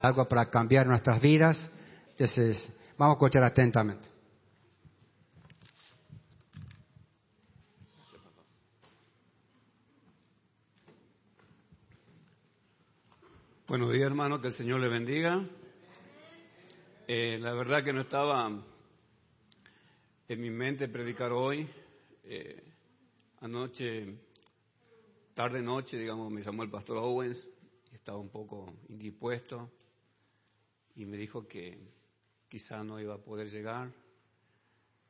algo para cambiar nuestras vidas. Entonces, vamos a escuchar atentamente. Buenos días, hermano, que el Señor le bendiga. Eh, la verdad que no estaba en mi mente predicar hoy. Eh, anoche, tarde noche, digamos, me llamó el pastor Owens estaba un poco indispuesto y me dijo que quizá no iba a poder llegar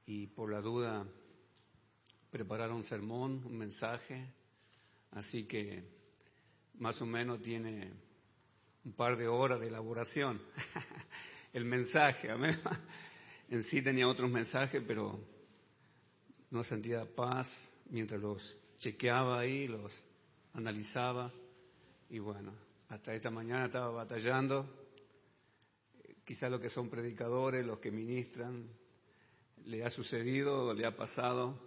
y por la duda prepararon un sermón, un mensaje, así que más o menos tiene un par de horas de elaboración. El mensaje, en sí tenía otros mensajes, pero no sentía paz mientras los chequeaba ahí, los analizaba. Y bueno, hasta esta mañana estaba batallando Quizá lo que son predicadores, los que ministran, le ha sucedido o le ha pasado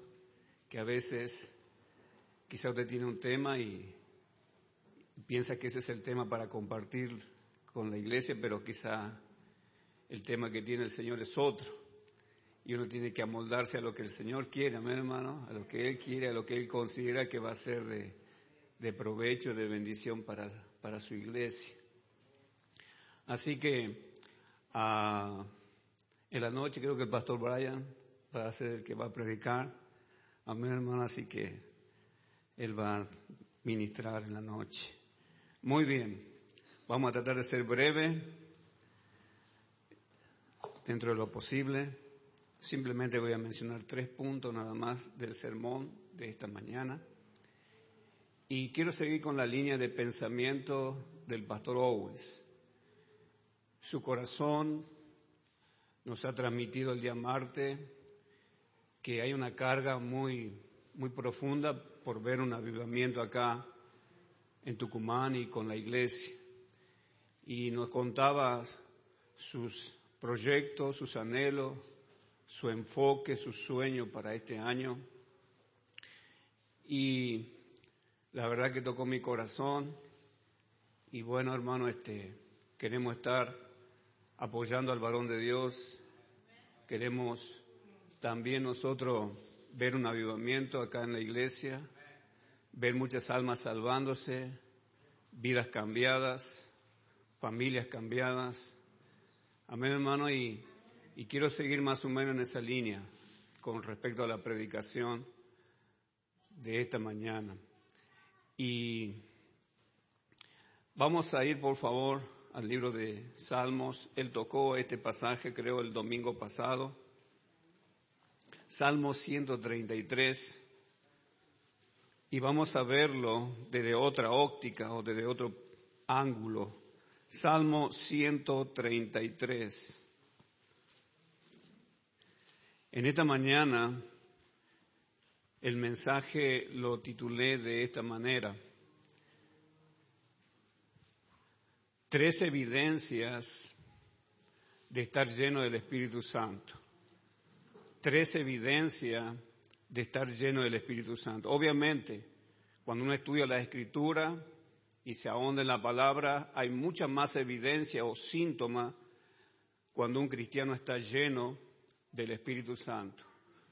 que a veces quizá usted tiene un tema y piensa que ese es el tema para compartir con la iglesia, pero quizá el tema que tiene el Señor es otro. Y uno tiene que amoldarse a lo que el Señor quiere, amén hermano, a lo que Él quiere, a lo que Él considera que va a ser de, provecho, de bendición para su iglesia. Así que en la noche creo que el pastor Brian va a ser el que va a predicar. Amén, hermano, así que él va a ministrar en la noche. Muy bien, vamos a tratar de ser breve dentro de lo posible. Simplemente voy a mencionar tres puntos nada más del sermón de esta mañana. Y quiero seguir con la línea de pensamiento del pastor Owens. Su corazón nos ha transmitido el día martes que hay una carga muy, muy profunda por ver un avivamiento acá en Tucumán y con la iglesia. Y nos contaba sus proyectos, sus anhelos, su enfoque, su sueño para este año. Y la verdad que tocó mi corazón. Y bueno, hermano, este, queremos estar apoyando al varón de Dios. Queremos también nosotros ver un avivamiento acá en la iglesia, ver muchas almas salvándose, vidas cambiadas, familias cambiadas. Amén, hermano, y, y quiero seguir más o menos en esa línea con respecto a la predicación de esta mañana. Y vamos a ir, por favor, al libro de Salmos. Él tocó este pasaje, creo, el domingo pasado. Salmo 133. Y vamos a verlo desde otra óptica o desde otro ángulo. Salmo 133. En esta mañana el mensaje lo titulé de esta manera tres evidencias de estar lleno del Espíritu Santo. Tres evidencias de estar lleno del Espíritu Santo. Obviamente, cuando uno estudia la Escritura y se ahonda en la palabra, hay mucha más evidencia o síntoma cuando un cristiano está lleno del Espíritu Santo.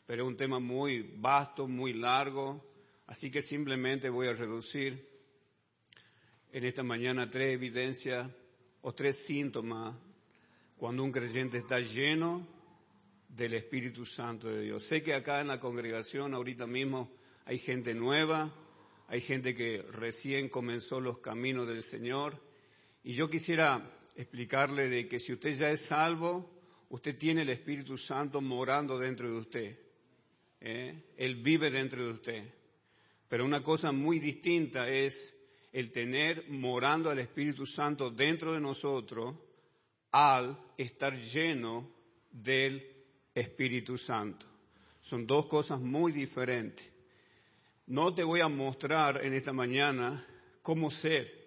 Pero es un tema muy vasto, muy largo, así que simplemente voy a reducir en esta mañana tres evidencias o tres síntomas cuando un creyente está lleno del Espíritu Santo de Dios. Sé que acá en la congregación ahorita mismo hay gente nueva, hay gente que recién comenzó los caminos del Señor y yo quisiera explicarle de que si usted ya es salvo, usted tiene el Espíritu Santo morando dentro de usted. ¿eh? Él vive dentro de usted. Pero una cosa muy distinta es el tener morando al Espíritu Santo dentro de nosotros al estar lleno del Espíritu Santo. Son dos cosas muy diferentes. No te voy a mostrar en esta mañana cómo ser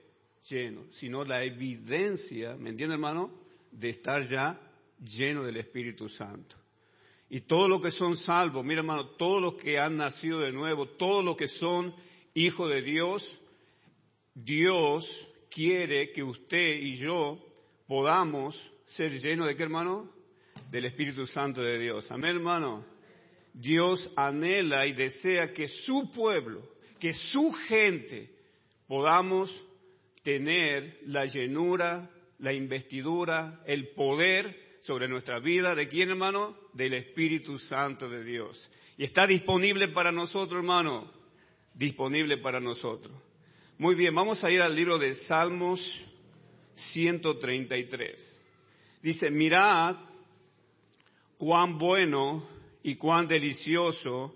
lleno, sino la evidencia, ¿me entiende hermano?, de estar ya lleno del Espíritu Santo. Y todos los que son salvos, mira hermano, todos los que han nacido de nuevo, todos los que son hijos de Dios, Dios quiere que usted y yo podamos ser llenos de qué, hermano? Del Espíritu Santo de Dios. Amén, hermano. Dios anhela y desea que su pueblo, que su gente, podamos tener la llenura, la investidura, el poder sobre nuestra vida. ¿De quién, hermano? Del Espíritu Santo de Dios. Y está disponible para nosotros, hermano. Disponible para nosotros. Muy bien, vamos a ir al libro de Salmos 133. Dice, mirad cuán bueno y cuán delicioso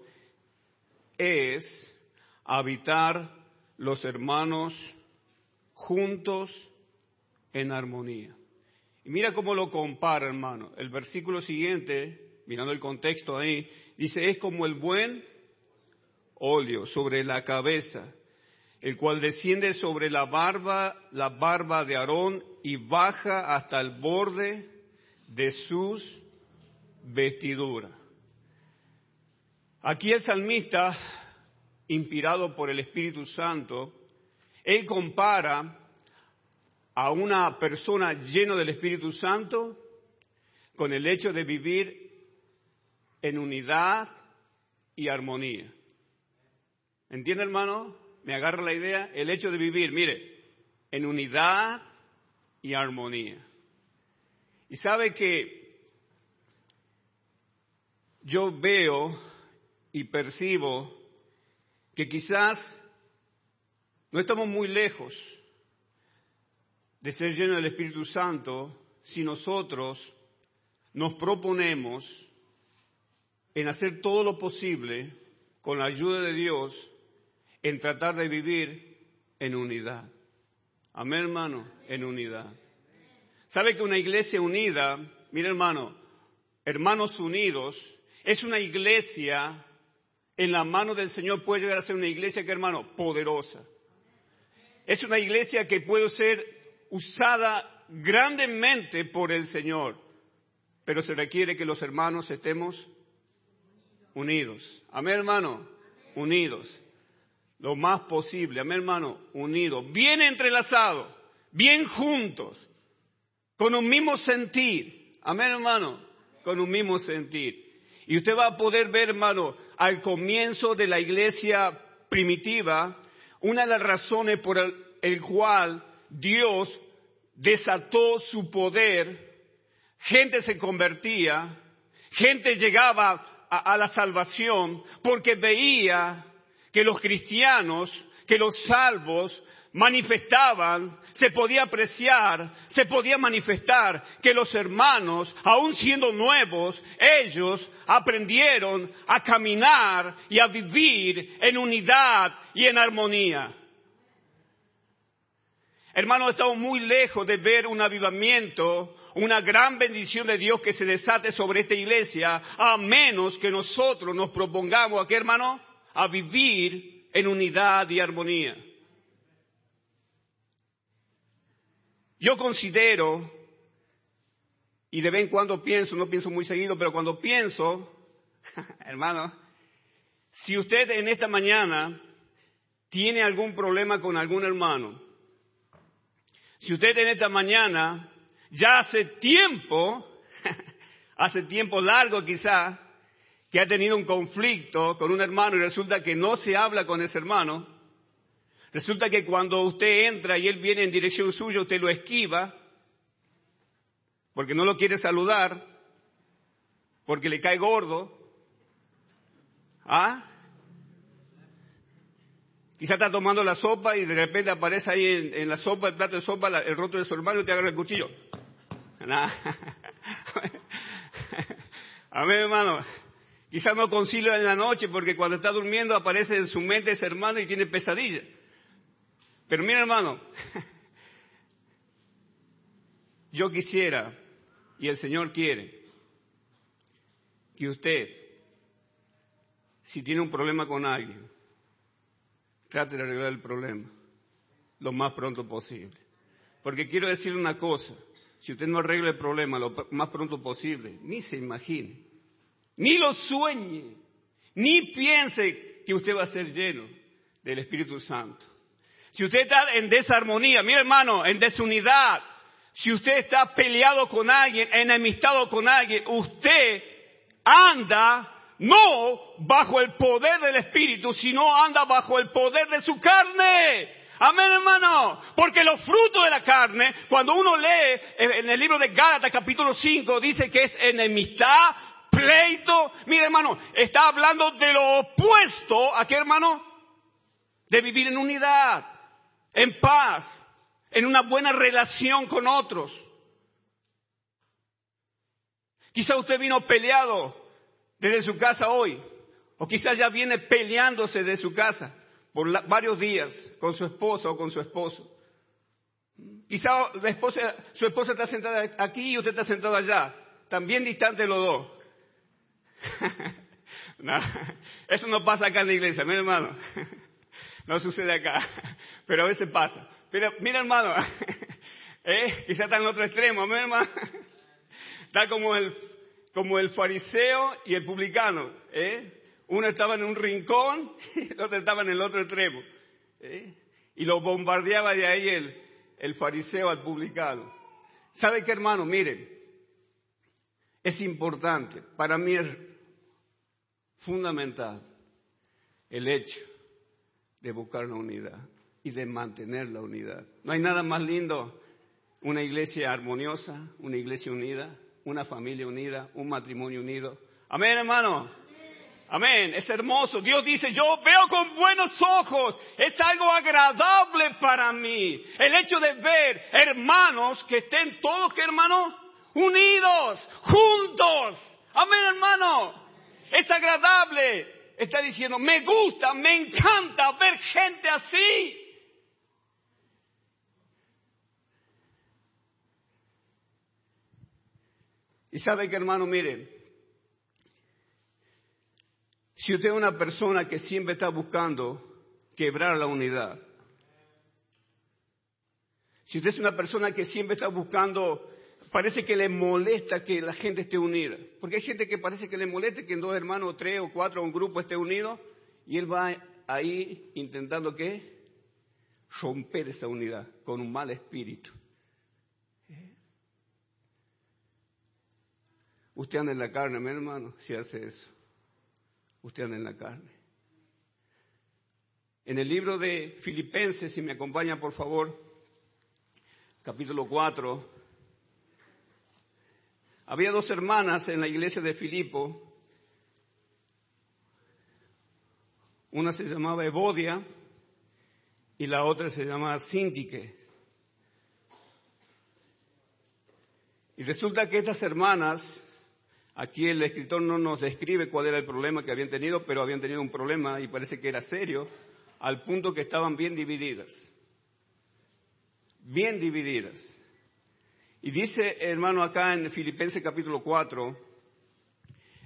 es habitar los hermanos juntos en armonía. Y mira cómo lo compara, hermano. El versículo siguiente, mirando el contexto ahí, dice, es como el buen óleo sobre la cabeza, el cual desciende sobre la barba, la barba de Aarón y baja hasta el borde de sus vestiduras. Aquí el salmista, inspirado por el Espíritu Santo, él compara a una persona llena del Espíritu Santo con el hecho de vivir en unidad y armonía. ¿Entiende, hermano? ¿Me agarra la idea? El hecho de vivir, mire, en unidad y armonía. Y sabe que yo veo y percibo que quizás no estamos muy lejos de ser llenos del Espíritu Santo si nosotros nos proponemos en hacer todo lo posible con la ayuda de Dios en tratar de vivir en unidad. Amén, hermano, en unidad. ¿Sabe que una iglesia unida, mire hermano, hermanos unidos, es una iglesia en la mano del Señor puede llegar a ser una iglesia que, hermano, poderosa. Es una iglesia que puede ser usada grandemente por el Señor, pero se requiere que los hermanos estemos unidos. Amén, hermano, unidos. Lo más posible, amén, hermano, unidos, bien entrelazados, bien juntos, con un mismo sentir. Amén, hermano, con un mismo sentir. Y usted va a poder ver, hermano, al comienzo de la iglesia primitiva, una de las razones por el, cual Dios desató su poder, gente se convertía, gente llegaba a, la salvación porque veía que los cristianos, que los salvos manifestaban, se podía apreciar, se podía manifestar que los hermanos, aun siendo nuevos, ellos aprendieron a caminar y a vivir en unidad y en armonía. Hermanos, estamos muy lejos de ver un avivamiento, una gran bendición de Dios que se desate sobre esta iglesia, a menos que nosotros nos propongamos, ¿a qué hermano? A vivir en unidad y armonía. Yo considero, y de vez en cuando pienso, no pienso muy seguido, pero cuando pienso, hermano, si usted en esta mañana tiene algún problema con algún hermano, si usted en esta mañana ya hace tiempo, hace tiempo largo quizá, que ha tenido un conflicto con un hermano y resulta que no se habla con ese hermano, Resulta que cuando usted entra y él viene en dirección suya, usted lo esquiva porque no lo quiere saludar, porque le cae gordo. ¿Ah? Quizá está tomando la sopa y de repente aparece ahí en, la sopa, el plato de sopa, el roto de su hermano y te agarra el cuchillo. A ver, hermano. Quizá no concilia en la noche porque cuando está durmiendo aparece en su mente ese hermano y tiene pesadillas. Pero mira hermano, yo quisiera, y el Señor quiere, que usted, si tiene un problema con alguien, trate de arreglar el problema lo más pronto posible. Porque quiero decirle una cosa, si usted no arregla el problema lo más pronto posible, ni se imagine, ni lo sueñe, ni piense que usted va a ser lleno del Espíritu Santo. Si usted está en desarmonía, mi hermano, en desunidad, si usted está peleado con alguien, enemistado con alguien, usted anda no bajo el poder del Espíritu, sino anda bajo el poder de su carne. Amén, hermano. Porque los frutos de la carne, cuando uno lee en el libro de Gálatas capítulo 5, dice que es enemistad, pleito. Mire, hermano, está hablando de lo opuesto a qué, hermano? De vivir en unidad, en paz, en una buena relación con otros. Quizá usted vino peleado desde su casa hoy, o quizás ya viene peleándose de su casa por varios días con su esposa o con su esposo. Quizá la esposa, su esposa está sentada aquí y usted está sentado allá, también distante los dos. eso no pasa acá en la iglesia, mi hermano. no sucede acá, pero a veces pasa. Pero mira hermano, ¿eh? quizá está en el otro extremo, mi hermano. Está como el, como el fariseo y el publicano. ¿eh? Uno estaba en un rincón y el otro estaba en el otro extremo. ¿eh? Y lo bombardeaba de ahí el, el fariseo al publicano. ¿Sabe qué hermano? Miren, es importante, para mí es fundamental el hecho de buscar la unidad y de mantener la unidad. No hay nada más lindo una iglesia armoniosa, una iglesia unida, una familia unida, un matrimonio unido. Amén, hermano. Amén, es hermoso. Dios dice, yo veo con buenos ojos, es algo agradable para mí. El hecho de ver hermanos que estén todos, ¿qué hermano? Unidos, juntos. Amén, hermano. Es agradable. Está diciendo, me gusta, me encanta ver gente así. Y sabe que hermano, mire, si usted es una persona que siempre está buscando quebrar la unidad, si usted es una persona que siempre está buscando, parece que le molesta que la gente esté unida, porque hay gente que parece que le molesta que dos hermanos, tres o cuatro, un grupo esté unido, y él va ahí intentando qué? Romper esa unidad con un mal espíritu. Usted anda en la carne, mi hermano, si hace eso usted anda en la carne. En el libro de Filipenses, si me acompaña por favor, capítulo 4, había dos hermanas en la iglesia de Filipo. Una se llamaba Evodia y la otra se llamaba Sintique. Y resulta que estas hermanas Aquí el escritor no nos describe cuál era el problema que habían tenido, pero habían tenido un problema y parece que era serio, al punto que estaban bien divididas. Bien divididas. Y dice, hermano, acá en Filipenses capítulo 4,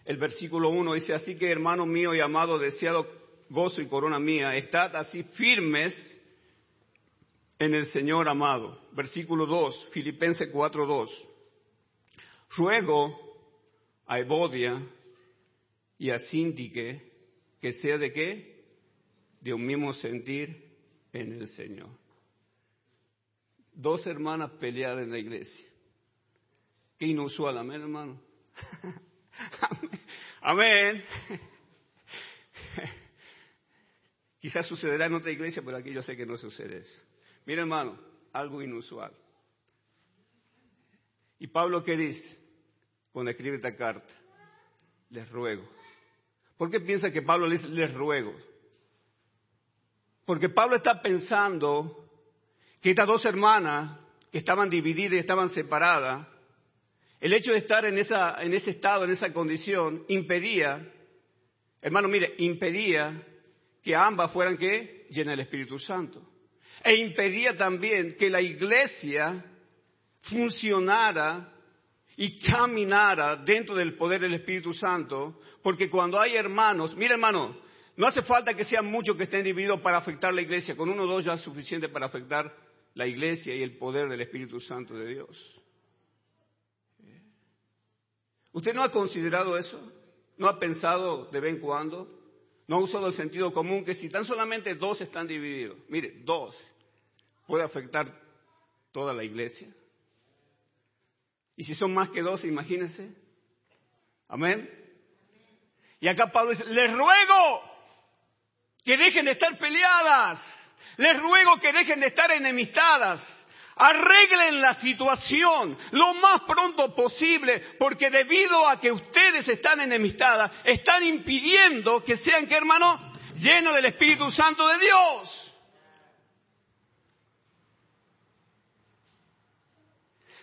el versículo 1 dice, así que hermano mío y amado, deseado gozo y corona mía, estad así firmes en el Señor amado. Versículo 2, Filipenses 4, 2. Ruego a Evodia y a Sintique que sea de qué? De un mismo sentir en el Señor. Dos hermanas peleadas en la iglesia. Qué inusual, amén, hermano. amén. Quizás sucederá en otra iglesia, pero aquí yo sé que no sucede eso. Mira, hermano, algo inusual. ¿Y Pablo qué dice? cuando escribe esta carta. Les ruego. ¿Por qué piensa que Pablo le dice les ruego? Porque Pablo está pensando que estas dos hermanas que estaban divididas y estaban separadas, el hecho de estar en, ese estado, en esa condición, impedía, hermano, mire, impedía que ambas fueran que llenas del Espíritu Santo. E impedía también que la iglesia funcionara y caminara dentro del poder del Espíritu Santo, porque cuando hay hermanos, mira hermano, no hace falta que sean muchos que estén divididos para afectar la iglesia, con uno o dos ya es suficiente para afectar la iglesia y el poder del Espíritu Santo de Dios. ¿Usted no ha considerado eso? ¿No ha pensado de vez en cuando? ¿No ha usado el sentido común que si tan solamente dos están divididos, mire, dos, puede afectar toda la iglesia? Y si son más que dos, imagínense. Amén. Y acá Pablo dice, les ruego que dejen de estar peleadas, les ruego que dejen de estar enemistadas, arreglen la situación lo más pronto posible, porque debido a que ustedes están enemistadas, están impidiendo que sean, ¿qué hermano? Llenos del Espíritu Santo de Dios.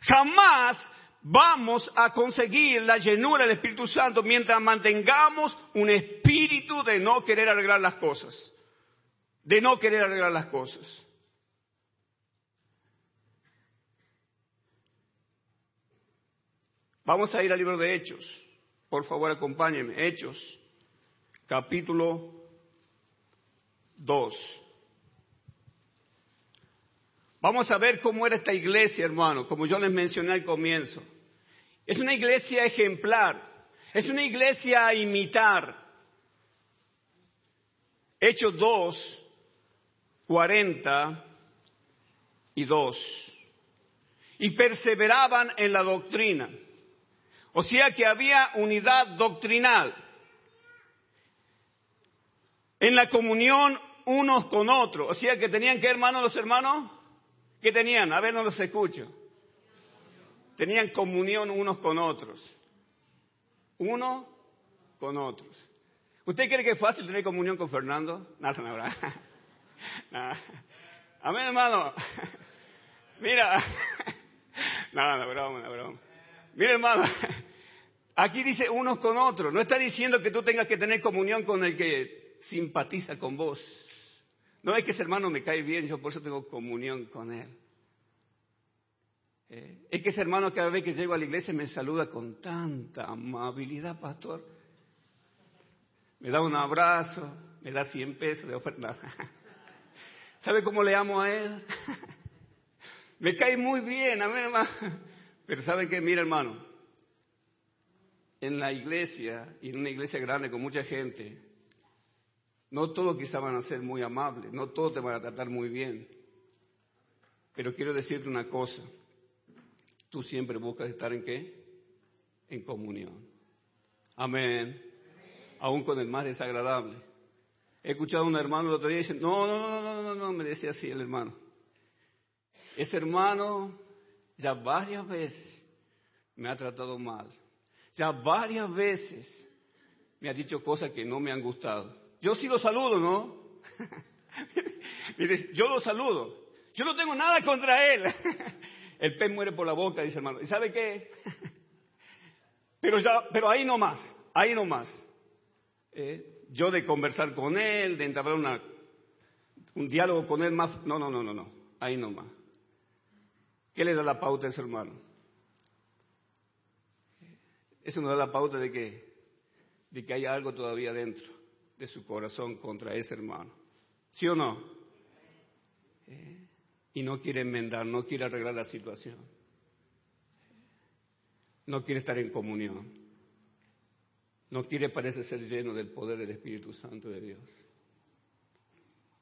Jamás vamos a conseguir la llenura del Espíritu Santo mientras mantengamos un espíritu de no querer arreglar las cosas. De no querer arreglar las cosas. Vamos a ir al libro de Hechos. Por favor, acompáñenme. Hechos, capítulo 2. Vamos a ver cómo era esta iglesia, hermano, como yo les mencioné al comienzo. Es una iglesia ejemplar, es una iglesia a imitar. Hechos 2, 40 y 2. Y perseveraban en la doctrina. O sea que había unidad doctrinal. En la comunión unos con otros. O sea que tenían que, hermanos, los hermanos, ¿Qué tenían? A ver, no los escucho. Tenían comunión unos con otros. Uno con otros. ¿Usted cree que es fácil tener comunión con Fernando? Nada, nada. Amén, hermano. Mira. Nada, no, broma, no, broma. Mira, hermano. Aquí dice unos con otros. No está diciendo que tú tengas que tener comunión con el que simpatiza con vos. No es que ese hermano me cae bien, yo por eso tengo comunión con él. Eh, es que ese hermano cada vez que llego a la iglesia me saluda con tanta amabilidad, pastor. Me da un abrazo, me da 100 pesos de oferta. ¿Sabe cómo le amo a él? me cae muy bien, amén, hermano. Pero ¿saben qué? Mira, hermano, en la iglesia, y en una iglesia grande con mucha gente, no todos quizá van a ser muy amables, no todos te van a tratar muy bien. Pero quiero decirte una cosa, tú siempre buscas estar en qué? En comunión. Amén. Aún con el más desagradable. He escuchado a un hermano el otro día y dice, no, no, no, no, no, no, me decía así el hermano. Ese hermano ya varias veces me ha tratado mal. Ya varias veces me ha dicho cosas que no me han gustado. Yo sí lo saludo, ¿no? Mire, yo lo saludo. Yo no tengo nada contra él. El pez muere por la boca, dice hermano. ¿Y sabe qué? Pero, ya, pero ahí no más, ahí no más. Eh, yo de conversar con él, de entablar una, un diálogo con él más. No, no, no, no, no. Ahí no más. ¿Qué le da la pauta a ese hermano? Eso nos da la pauta de que, de que hay algo todavía dentro de su corazón contra ese hermano. ¿Sí o no? Eh, y no quiere enmendar, no quiere arreglar la situación. No quiere estar en comunión. No quiere, parece ser lleno del poder del Espíritu Santo de Dios.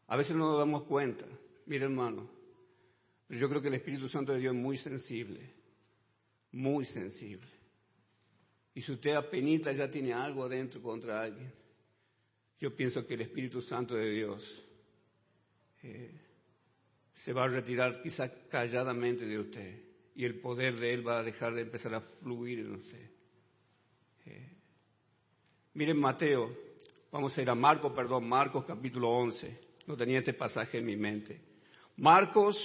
A veces no nos damos cuenta. Mire, hermano, pero yo creo que el Espíritu Santo de Dios es muy sensible. Muy sensible. Y si usted apenas ya tiene algo adentro contra alguien, yo pienso que el Espíritu Santo de Dios eh, se va a retirar quizá calladamente de usted y el poder de Él va a dejar de empezar a fluir en usted. Eh, miren Mateo, vamos a ir a Marcos, perdón, Marcos capítulo 11. No tenía este pasaje en mi mente. Marcos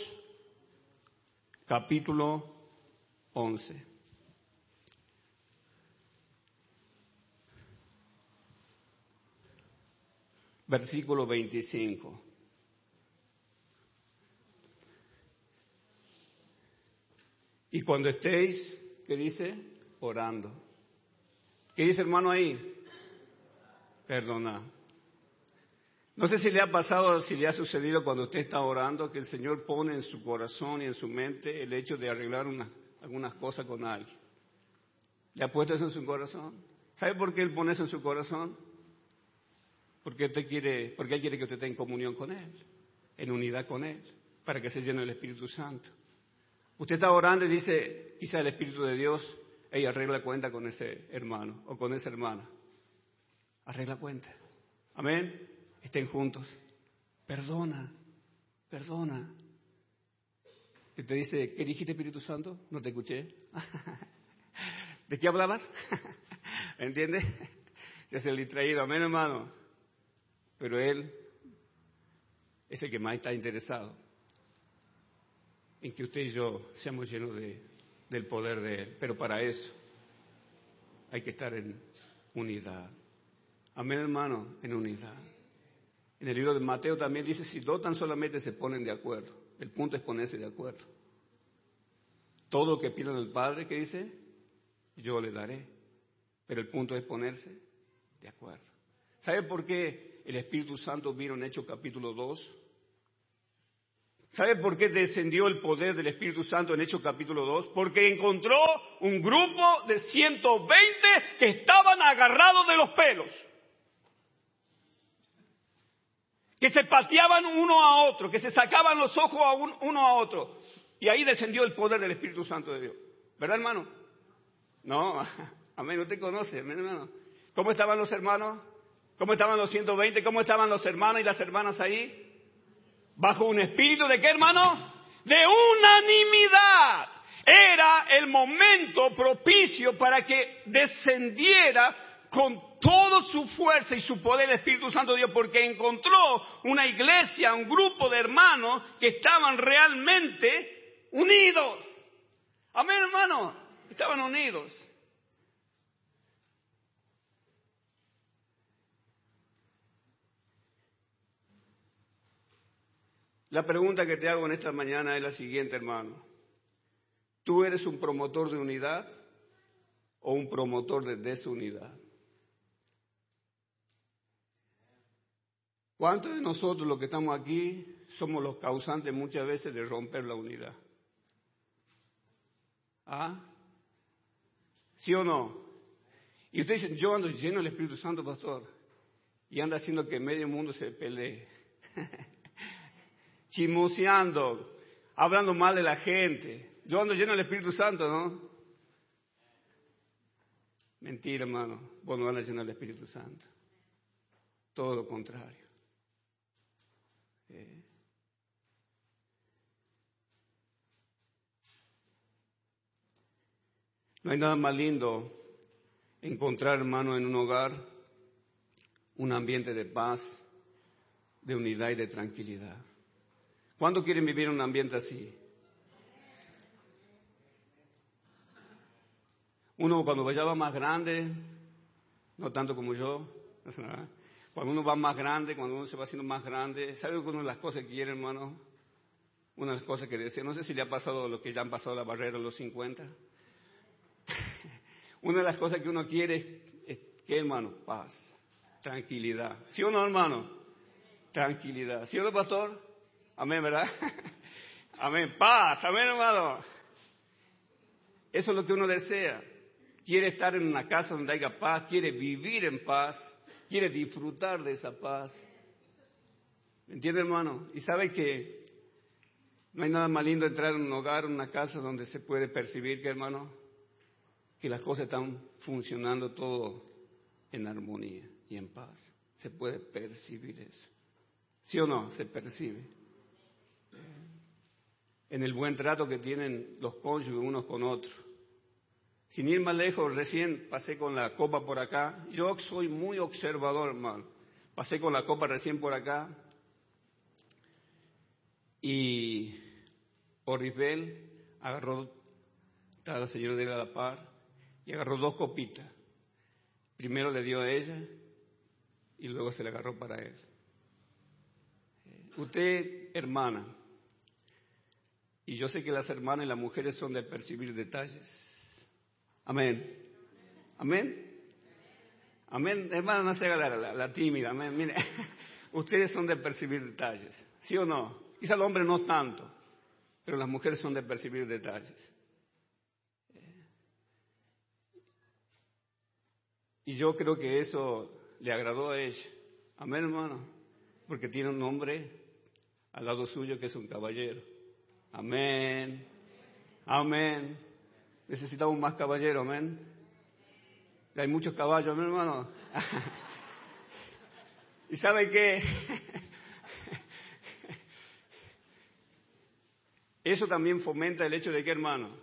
capítulo 11. versículo 25. Y cuando estéis, ¿qué dice? Orando. ¿Qué dice hermano ahí? Perdona. No sé si le ha pasado, si le ha sucedido cuando usted está orando, que el Señor pone en su corazón y en su mente el hecho de arreglar algunas cosas con alguien. ¿Le ha puesto eso en su corazón? ¿Sabe por qué Él pone eso en su corazón? Porque, usted quiere, porque Él quiere que usted esté en comunión con Él, en unidad con Él, para que se llene el Espíritu Santo. Usted está orando y dice, quizá el Espíritu de Dios, ella arregla cuenta con ese hermano o con esa hermana. Arregla cuenta. Amén. Estén juntos. Perdona, perdona. Y te dice, ¿qué dijiste Espíritu Santo? No te escuché. ¿De qué hablabas? ¿Entiendes? Ya es el distraído, amén hermano. Pero él es el que más está interesado en que usted y yo seamos llenos de, del poder de Él. Pero para eso hay que estar en unidad. Amén, hermano, en unidad. En el libro de Mateo también dice, si dos tan solamente se ponen de acuerdo, el punto es ponerse de acuerdo. Todo lo que pidan el Padre, ¿qué dice? Yo le daré. Pero el punto es ponerse de acuerdo. ¿Sabe por qué el Espíritu Santo vino en Hechos capítulo 2? ¿Sabe por qué descendió el poder del Espíritu Santo en Hechos capítulo 2? Porque encontró un grupo de 120 que estaban agarrados de los pelos. Que se pateaban uno a otro, que se sacaban los ojos a uno a otro. Y ahí descendió el poder del Espíritu Santo de Dios. ¿Verdad, hermano? No, amén, usted conoce, amén, hermano. ¿Cómo estaban los hermanos? ¿Cómo estaban los 120? ¿Cómo estaban los hermanos y las hermanas ahí? bajo un espíritu de qué hermano? De unanimidad. Era el momento propicio para que descendiera con toda su fuerza y su poder el Espíritu Santo Dios, porque encontró una iglesia, un grupo de hermanos que estaban realmente unidos. Amén, hermano. Estaban unidos. La pregunta que te hago en esta mañana es la siguiente, hermano. ¿Tú eres un promotor de unidad o un promotor de desunidad? ¿Cuántos de nosotros los que estamos aquí somos los causantes muchas veces de romper la unidad? ¿Ah? ¿Sí o no? Y ustedes dicen, yo ando lleno del Espíritu Santo, pastor, y anda haciendo que medio mundo se pelee. chismoseando, hablando mal de la gente. Yo ando lleno del Espíritu Santo, ¿no? Mentira, hermano. Vos no andas lleno del Espíritu Santo. Todo lo contrario. No hay nada más lindo encontrar, hermano, en un hogar un ambiente de paz, de unidad y de tranquilidad. ¿Cuándo quieren vivir en un ambiente así? Uno cuando ya va más grande, no tanto como yo, cuando uno va más grande, cuando uno se va haciendo más grande, ¿sabe una de las cosas que quiere, hermano? Una de las cosas que desea, no sé si le ha pasado lo que ya han pasado la barrera de los 50. una de las cosas que uno quiere es, ¿qué, hermano? Paz, tranquilidad. ¿Sí o no, hermano? Tranquilidad. ¿Sí o no, pastor? Amén, ¿verdad? Amén. Paz, amén, hermano. Eso es lo que uno desea. Quiere estar en una casa donde haya paz, quiere vivir en paz, quiere disfrutar de esa paz. ¿Me entiende, hermano? Y sabe que no hay nada más lindo entrar en un hogar, en una casa donde se puede percibir que, hermano, que las cosas están funcionando todo en armonía y en paz. Se puede percibir eso. ¿Sí o no? Se percibe en el buen trato que tienen los cónyuges unos con otros. Sin ir más lejos, recién pasé con la copa por acá. Yo soy muy observador, hermano. Pasé con la copa recién por acá. Y Orifel agarró, estaba la señora de la par, y agarró dos copitas. Primero le dio a ella y luego se le agarró para él. Usted, hermana, y yo sé que las hermanas y las mujeres son de percibir detalles. Amén. Amén. Amén. Hermana, no se haga la, tímida. Amén. Mire, ustedes son de percibir detalles. ¿Sí o no? Quizá el hombre no tanto, pero las mujeres son de percibir detalles. Y yo creo que eso le agradó a ella. Amén, hermano. Porque tiene un hombre al lado suyo que es un caballero. Amén. Amén. Necesitamos más caballeros, amén. Hay muchos caballos, mi hermano. ¿Y sabe qué? Eso también fomenta el hecho de que, hermano,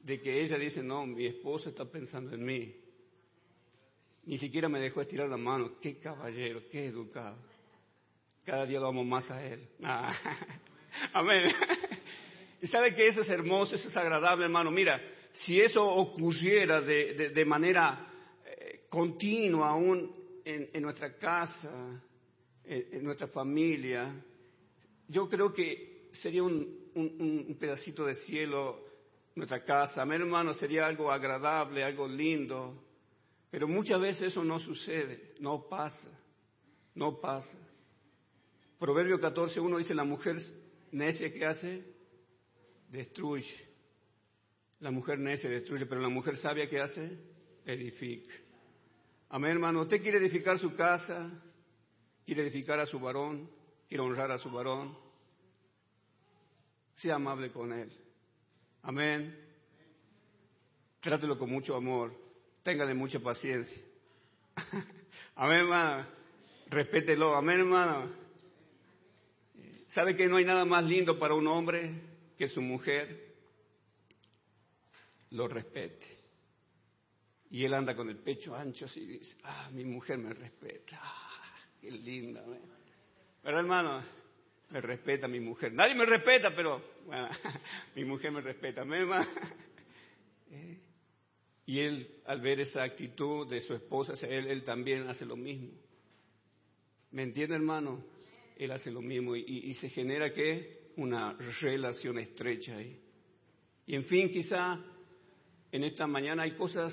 de que ella dice, no, mi esposo está pensando en mí. Ni siquiera me dejó estirar la mano. Qué caballero, qué educado. Cada día lo amo más a él. Ah. Amén. Y sabe que eso es hermoso, eso es agradable, hermano. Mira, si eso ocurriera de, manera eh, continua aún en, nuestra casa, en, nuestra familia, yo creo que sería un, pedacito de cielo nuestra casa. Amén, hermano, sería algo agradable, algo lindo. Pero muchas veces eso no sucede, no pasa, no pasa. Proverbio 14, uno dice, la mujer necia que hace, destruye. La mujer necia destruye, pero la mujer sabia que hace, edifica. Amén, hermano. Usted quiere edificar su casa, quiere edificar a su varón, quiere honrar a su varón. Sea amable con él. Amén. Trátelo con mucho amor. Téngale mucha paciencia. Amén, hermano. Respételo. Amén, hermano. ¿Sabe que no hay nada más lindo para un hombre que su mujer lo respete? Y él anda con el pecho ancho y dice, ah, mi mujer me respeta. Ah, qué linda. Pero hermano, me respeta mi mujer. Nadie me respeta, pero mi mujer me respeta. Eh, y él, al ver esa actitud de su esposa él, él también hace lo mismo. ¿Me entiende, hermano? Él hace lo mismo y, se genera que una relación estrecha ahí. Y en fin, quizá en esta mañana hay cosas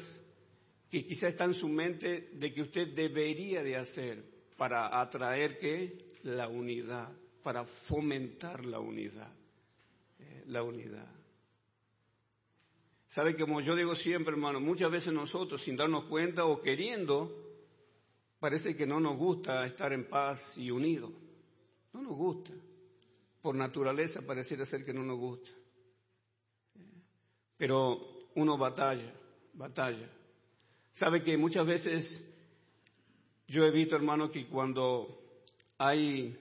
que quizá están en su mente de que usted debería de hacer para atraer que la unidad para fomentar la unidad. Eh, la unidad. ¿Sabe? Como yo digo siempre, hermano, muchas veces nosotros, sin darnos cuenta o queriendo, parece que no nos gusta estar en paz y unidos. No nos gusta. Por naturaleza pareciera ser que no nos gusta. Pero uno batalla, batalla. ¿Sabe que muchas veces yo he visto, hermano, que cuando hay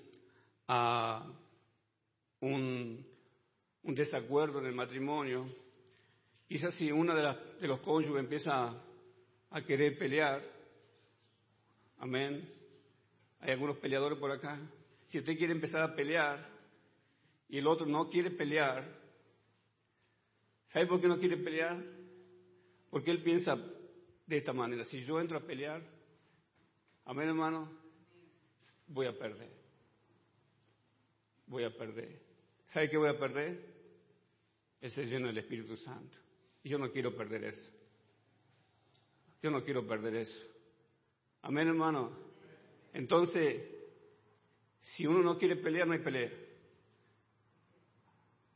a un, desacuerdo en el matrimonio, quizás si uno de, de los cónyuges empieza a, querer pelear, amén, hay algunos peleadores por acá, si usted quiere empezar a pelear y el otro no quiere pelear, ¿sabe por qué no quiere pelear? Porque él piensa de esta manera, si yo entro a pelear, amén hermano, voy a perder voy a perder. ¿Sabe qué voy a perder? El ser lleno del Espíritu Santo. Y yo no quiero perder eso. Yo no quiero perder eso. Amén, hermano. Entonces, si uno no quiere pelear, no hay pelea.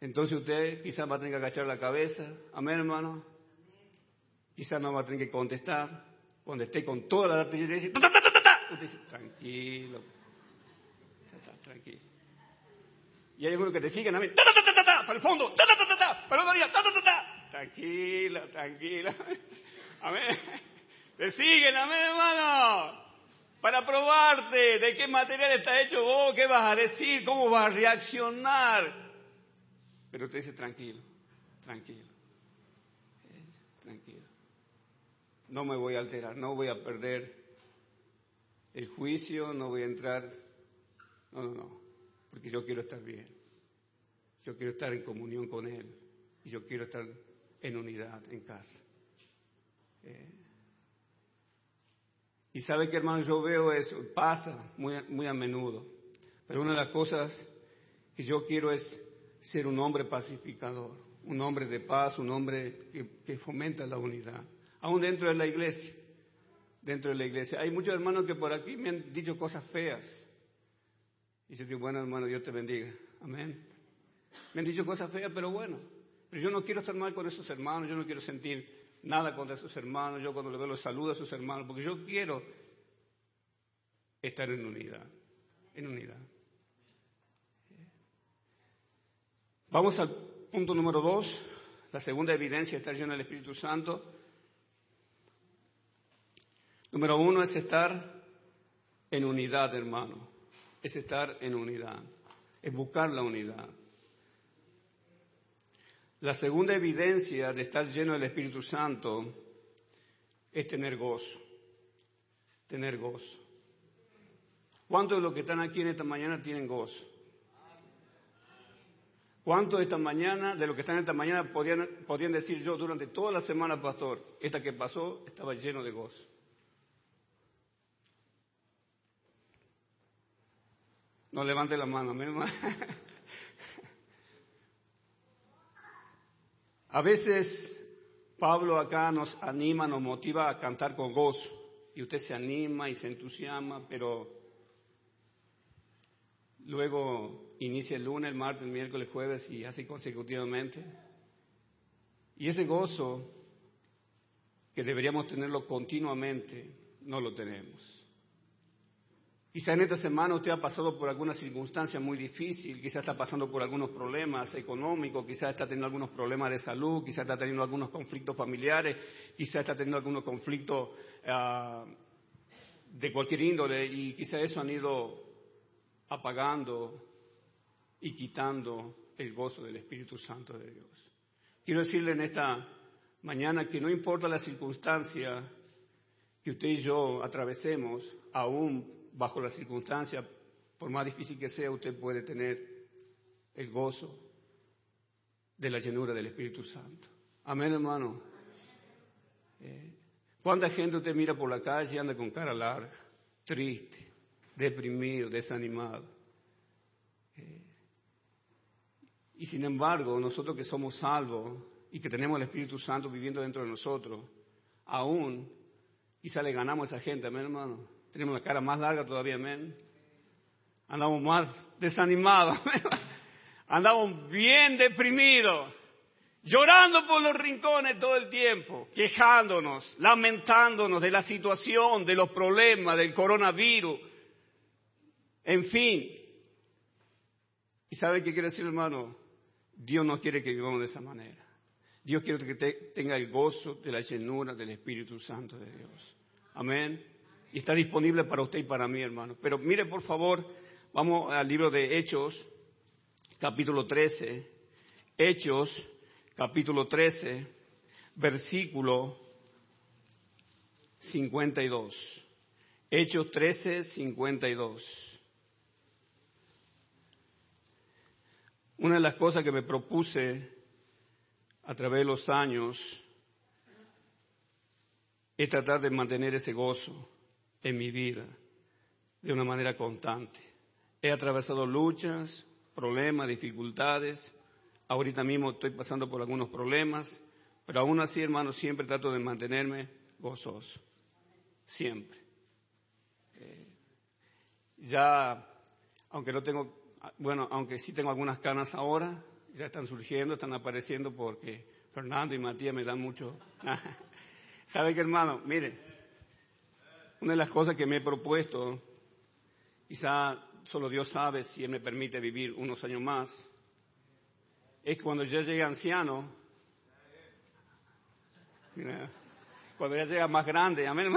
Entonces usted quizás va a tener que agachar la cabeza. Amén, hermano. Quizás no va a tener que contestar. Cuando esté con toda la artillería, dice, Usted dice, tranquilo. Tranquilo. Y hay algunos que te siguen a mí, ta, ta, ta, ta, para el fondo, ta, ta, ta, ta, ta, para el otro día, ta, ta, ta, ta. Tranquila, tranquila. Amén. Te siguen, amén, hermano. Para probarte de qué material está hecho vos, qué vas a decir, cómo vas a reaccionar. Pero te dice tranquilo, tranquilo, tranquilo. No me voy a alterar, no voy a perder el juicio, no voy a entrar. No, no, no porque yo quiero estar bien. Yo quiero estar en comunión con Él y yo quiero estar en unidad en casa. Eh, y sabe que hermano, yo veo eso, pasa muy, muy a menudo. Pero una de las cosas que yo quiero es ser un hombre pacificador, un hombre de paz, un hombre que, que fomenta la unidad, aún dentro de la iglesia. Dentro de la iglesia. Hay muchos hermanos que por aquí me han dicho cosas feas y yo digo, bueno, hermano, Dios te bendiga. Amén. Me han dicho cosas feas, pero bueno. Pero yo no quiero estar mal con esos hermanos, yo no quiero sentir nada contra esos hermanos. Yo cuando le veo los saludo a esos hermanos, porque yo quiero estar en unidad. En unidad. Vamos al punto número dos. La segunda evidencia de estar lleno del Espíritu Santo, número uno es estar en unidad, hermano. Es estar en unidad, es buscar la unidad. La segunda evidencia de estar lleno del Espíritu Santo es tener gozo, tener gozo. ¿Cuántos de los que están aquí en esta mañana tienen gozo? ¿Cuántos de esta mañana, de los que están esta mañana, podían, podían decir yo durante toda la semana, pastor, esta que pasó estaba lleno de gozo? No levante la mano, hermano. A veces Pablo acá nos anima, nos motiva a cantar con gozo. Y usted se anima y se entusiasma, pero luego inicia el lunes, el martes, el miércoles, jueves y así consecutivamente. Y ese gozo, que deberíamos tenerlo continuamente, no lo tenemos. Quizá en esta semana usted ha pasado por alguna circunstancia muy difícil, quizá está pasando por algunos problemas económicos, quizá está teniendo algunos problemas de salud, quizá está teniendo algunos conflictos familiares, quizá está teniendo algunos conflictos ah, de cualquier índole y quizá eso han ido apagando y quitando el gozo del Espíritu Santo de Dios. Quiero decirle en esta mañana que no importa la circunstancia que usted y yo atravesemos, aún bajo las circunstancias, por más difícil que sea, usted puede tener el gozo de la llenura del Espíritu Santo. Amén, hermano. Eh, ¿Cuánta gente usted mira por la calle y anda con cara larga, triste, deprimido, desanimado? Eh, y sin embargo, nosotros que somos salvos y que tenemos el Espíritu Santo viviendo dentro de nosotros, aún quizá le ganamos a esa gente, amén, hermano. Tenemos la cara más larga todavía, amén. Andamos más desanimados, andamos bien deprimidos, llorando por los rincones todo el tiempo, quejándonos, lamentándonos de la situación, de los problemas, del coronavirus, en fin. ¿Y sabe qué quiere decir, hermano? Dios no quiere que vivamos de esa manera. Dios quiere que tenga el gozo de la llenura del Espíritu Santo de Dios. Amén y está disponible para usted y para mí, hermano. Pero mire, por favor, vamos al libro de Hechos, capítulo 13. Hechos, capítulo 13, versículo 52. Hechos 13, 52. Una de las cosas que me propuse a través de los años es tratar de mantener ese gozo en mi vida de una manera constante. He atravesado luchas, problemas, dificultades. Ahorita mismo estoy pasando por algunos problemas, pero aún así, hermano, siempre trato de mantenerme gozoso. Siempre. Eh, ya, aunque no tengo, bueno, aunque sí tengo algunas canas ahora, ya están surgiendo, están apareciendo porque Fernando y Matías me dan mucho. ¿Sabe qué, hermano? Mire, una de las cosas que me he propuesto, quizá solo Dios sabe si Él me permite vivir unos años más, es cuando ya llegue anciano, cuando ya llegue más grande, amén,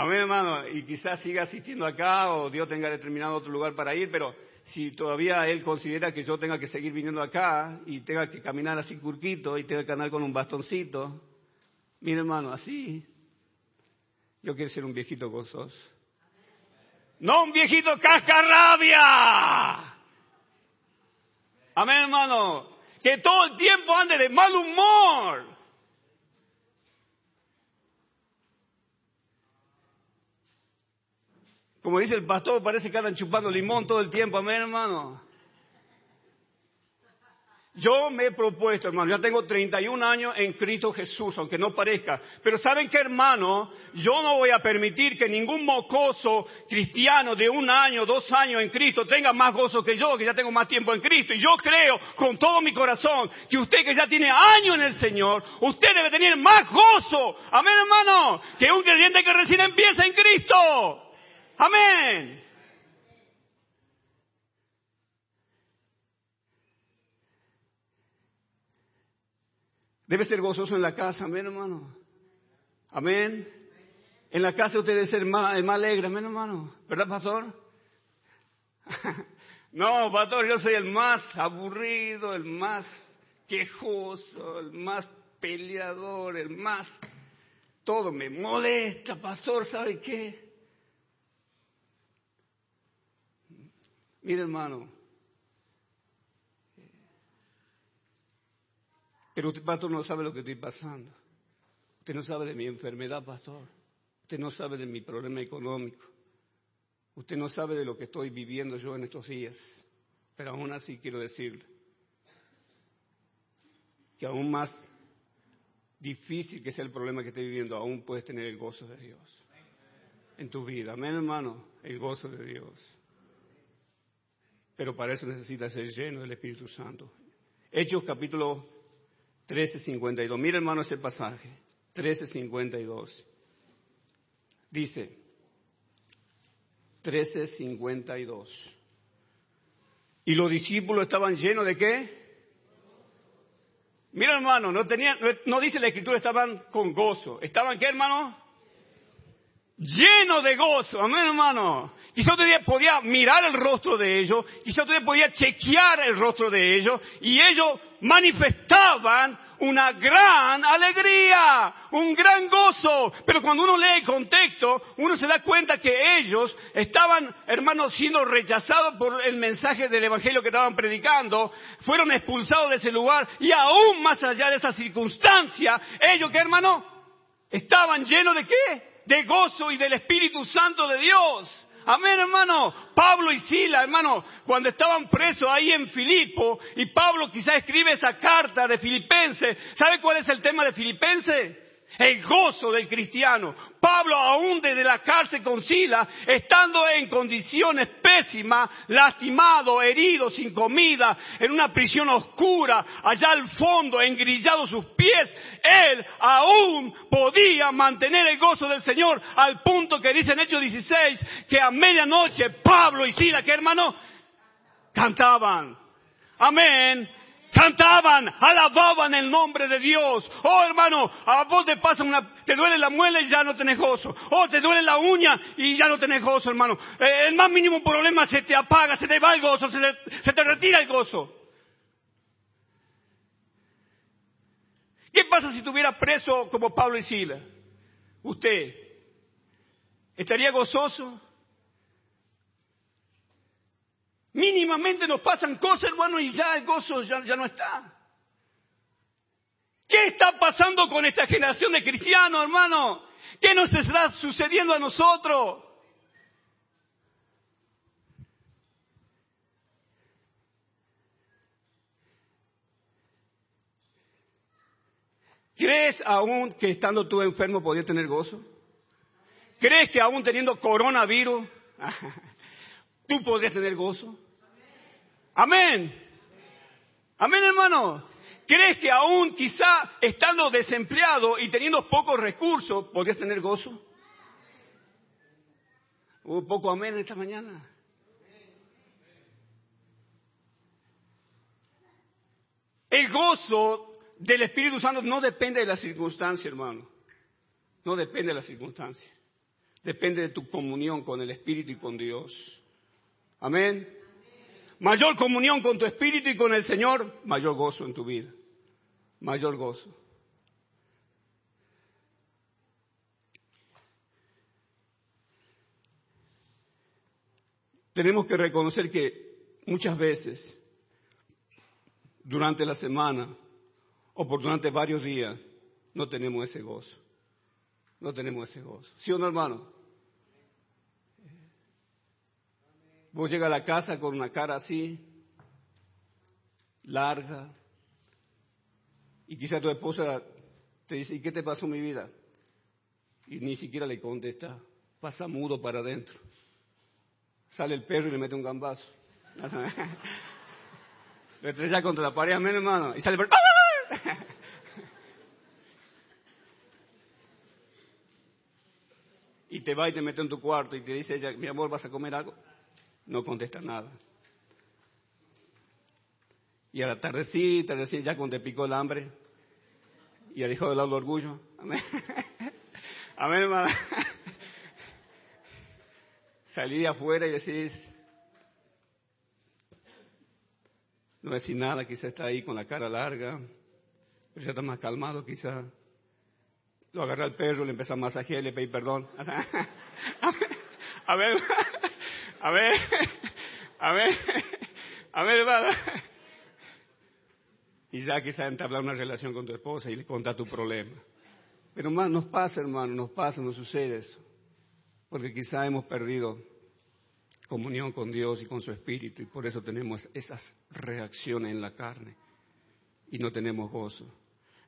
amén hermano, y quizás siga asistiendo acá o Dios tenga determinado otro lugar para ir, pero si todavía Él considera que yo tenga que seguir viniendo acá y tenga que caminar así curquito y tenga que andar con un bastoncito, mire hermano, así yo quiero ser un viejito gozoso. No un viejito cascarrabia. Amén, hermano. Que todo el tiempo ande de mal humor. Como dice el pastor, parece que andan chupando limón todo el tiempo. Amén, hermano. Yo me he propuesto, hermano, ya tengo 31 años en Cristo Jesús, aunque no parezca. Pero ¿saben qué, hermano? Yo no voy a permitir que ningún mocoso cristiano de un año, dos años en Cristo tenga más gozo que yo, que ya tengo más tiempo en Cristo. Y yo creo con todo mi corazón que usted que ya tiene años en el Señor, usted debe tener más gozo. Amén, hermano. Que un creyente que recién empieza en Cristo. Amén. Debe ser gozoso en la casa, amén, hermano. Amén. En la casa usted debe ser más, más alegre, amén, hermano. ¿Verdad, pastor? no, pastor, yo soy el más aburrido, el más quejoso, el más peleador, el más... Todo me molesta, pastor, ¿sabe qué? Mire, hermano, pero usted, pastor, no sabe lo que estoy pasando. Usted no sabe de mi enfermedad, pastor. Usted no sabe de mi problema económico. Usted no sabe de lo que estoy viviendo yo en estos días. Pero aún así quiero decirle que aún más difícil que sea el problema que esté viviendo, aún puedes tener el gozo de Dios en tu vida. Amén, hermano, el gozo de Dios. Pero para eso necesitas ser lleno del Espíritu Santo. Hechos capítulo 13, 52. Mira, hermano, ese pasaje. 13, 52. Dice, 13, 52. Y los discípulos estaban llenos de qué? Mira, hermano, no, tenía, no dice la escritura, estaban con gozo. ¿Estaban qué, hermano? Llenos de gozo. Amén, hermano. Quizá usted podía mirar el rostro de ellos, quizá usted podía chequear el rostro de ellos, y ellos manifestaban una gran alegría, un gran gozo. Pero cuando uno lee el contexto, uno se da cuenta que ellos estaban, hermanos, siendo rechazados por el mensaje del Evangelio que estaban predicando, fueron expulsados de ese lugar y aún más allá de esa circunstancia, ellos, ¿qué hermano? Estaban llenos de qué? De gozo y del Espíritu Santo de Dios. Amén, hermano. Pablo y Sila, hermano, cuando estaban presos ahí en Filipo, y Pablo quizá escribe esa carta de Filipense, ¿sabe cuál es el tema de Filipense? El gozo del cristiano. Pablo, aún desde la cárcel con Sila, estando en condiciones pésimas, lastimado, herido, sin comida, en una prisión oscura, allá al fondo, engrillado sus pies, él aún podía mantener el gozo del Señor al punto que dice en Hechos 16 que a medianoche Pablo y Sila, que hermano, cantaban. Amén cantaban, alababan el nombre de Dios. Oh hermano, a vos te pasa una, te duele la muela y ya no tenés gozo. Oh, te duele la uña y ya no tenés gozo, hermano. Eh, el más mínimo problema se te apaga, se te va el gozo, se, se te retira el gozo. ¿Qué pasa si estuviera preso como Pablo y Sila? Usted, ¿estaría gozoso? Mínimamente nos pasan cosas, hermano, y ya el gozo ya, no está. ¿Qué está pasando con esta generación de cristianos, hermano? ¿Qué nos está sucediendo a nosotros? ¿Crees aún que estando tú enfermo podías tener gozo? ¿Crees que aún teniendo coronavirus tú podrías tener gozo? Amén. Amén, hermano. ¿Crees que aún quizá estando desempleado y teniendo pocos recursos podrías tener gozo? Hubo poco amén esta mañana. El gozo del Espíritu Santo no depende de la circunstancia, hermano. No depende de la circunstancia. Depende de tu comunión con el Espíritu y con Dios. Amén. Mayor comunión con tu espíritu y con el Señor, mayor gozo en tu vida. Mayor gozo. Tenemos que reconocer que muchas veces, durante la semana o por durante varios días, no tenemos ese gozo. No tenemos ese gozo. ¿Sí o no, hermano? Vos llegas a la casa con una cara así, larga, y quizá tu esposa te dice, ¿y qué te pasó mi vida? Y ni siquiera le contesta, pasa mudo para adentro. Sale el perro y le mete un gambazo. Le estrella contra la pared, amén hermano. Y sale el perro. y te va y te mete en tu cuarto y te dice ella, mi amor, ¿vas a comer algo? No contesta nada. Y a la tardecita, ya cuando te picó el hambre, y ha dejado de lado el orgullo. Amén. Amén, hermano. Salí afuera y decís, no decís nada, quizá está ahí con la cara larga, pero ya está más calmado, quizá. Lo agarré al perro, le empezó a masajear le pedí perdón. A ver, a ver, a ver, a ver, hermano. Y ya quizá entablar una relación con tu esposa y le conta tu problema. Pero más nos pasa, hermano, nos pasa, nos sucede eso. Porque quizá hemos perdido comunión con Dios y con su Espíritu y por eso tenemos esas reacciones en la carne y no tenemos gozo.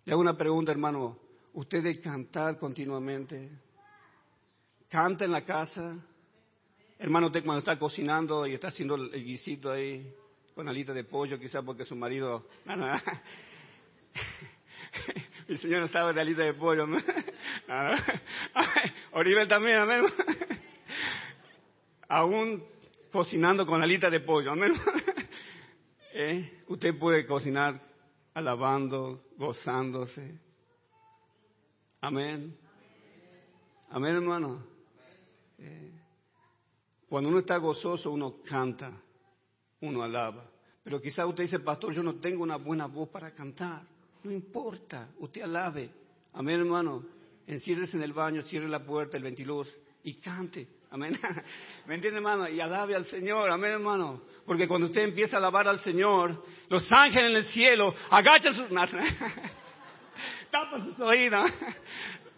Le hago una pregunta, hermano. ¿Usted debe cantar continuamente? ¿Canta en la casa? Hermano, usted cuando está cocinando y está haciendo el guisito ahí con alita de pollo, quizás porque su marido... No, no. El Señor no sabe de alita de pollo. No, Oribe también, amén. Aún cocinando con alita de pollo, amén. ¿Eh? Usted puede cocinar alabando, gozándose. Amén. Amén, hermano. Eh, cuando uno está gozoso, uno canta, uno alaba. Pero quizá usted dice, pastor, yo no tengo una buena voz para cantar. No importa, usted alabe. Amén, hermano. Enciérrese en el baño, cierre la puerta, el ventiluz y cante. Amén. ¿Me entiende, hermano? Y alabe al Señor. Amén, hermano. Porque cuando usted empieza a alabar al Señor, los ángeles en el cielo agachan sus... Tapan sus oídos.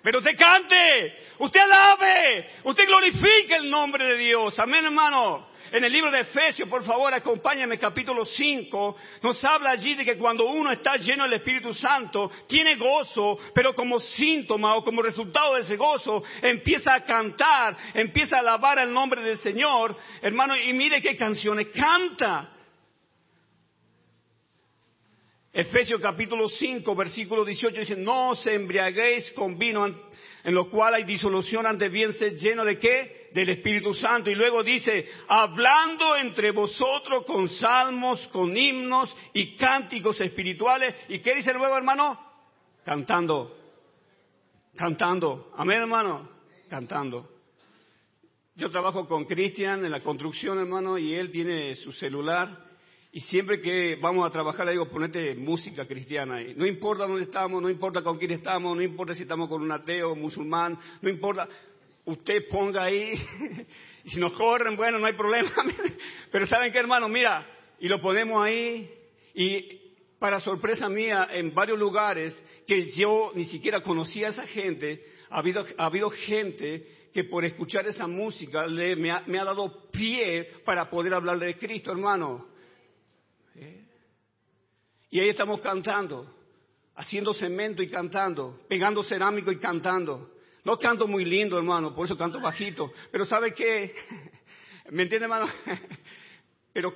Pero usted cante, usted alabe, usted glorifique el nombre de Dios. Amén, hermano. En el libro de Efesios, por favor, acompáñame, capítulo 5, nos habla allí de que cuando uno está lleno del Espíritu Santo, tiene gozo, pero como síntoma o como resultado de ese gozo, empieza a cantar, empieza a alabar el nombre del Señor, hermano, y mire qué canciones canta. Efesios capítulo 5, versículo 18 dice, no os embriaguéis con vino en lo cual hay disolución ante bien ser lleno de qué? Del Espíritu Santo. Y luego dice, hablando entre vosotros con salmos, con himnos y cánticos espirituales. ¿Y qué dice luego, hermano? Cantando. Cantando. Amén, hermano. Cantando. Yo trabajo con Cristian en la construcción, hermano, y él tiene su celular y siempre que vamos a trabajar, le digo, ponete música cristiana ahí. No importa dónde estamos, no importa con quién estamos, no importa si estamos con un ateo, musulmán, no importa. Usted ponga ahí, y si nos corren, bueno, no hay problema. Pero ¿saben qué, hermano? Mira, y lo ponemos ahí, y para sorpresa mía, en varios lugares que yo ni siquiera conocía a esa gente, ha habido, ha habido gente que por escuchar esa música le, me, ha, me ha dado pie para poder hablarle de Cristo, hermano. Y ahí estamos cantando, haciendo cemento y cantando, pegando cerámico y cantando. No canto muy lindo, hermano, por eso canto bajito. Pero ¿sabe qué? ¿Me entiende, hermano? Pero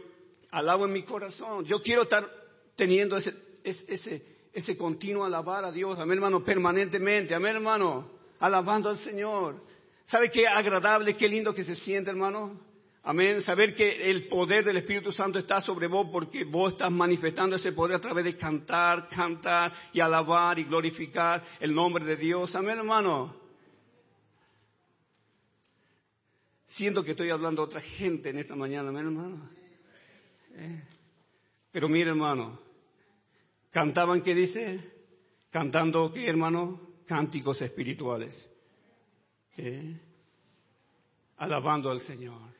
alabo en mi corazón. Yo quiero estar teniendo ese, ese, ese continuo alabar a Dios, amén, hermano, permanentemente, amén, hermano, alabando al Señor. ¿Sabe qué agradable, qué lindo que se siente, hermano? Amén. Saber que el poder del Espíritu Santo está sobre vos porque vos estás manifestando ese poder a través de cantar, cantar y alabar y glorificar el nombre de Dios. Amén, hermano. Siento que estoy hablando a otra gente en esta mañana, amén, hermano. Eh. Pero mire, hermano, cantaban, ¿qué dice? Cantando, ¿qué, hermano? Cánticos espirituales. Eh. Alabando al Señor.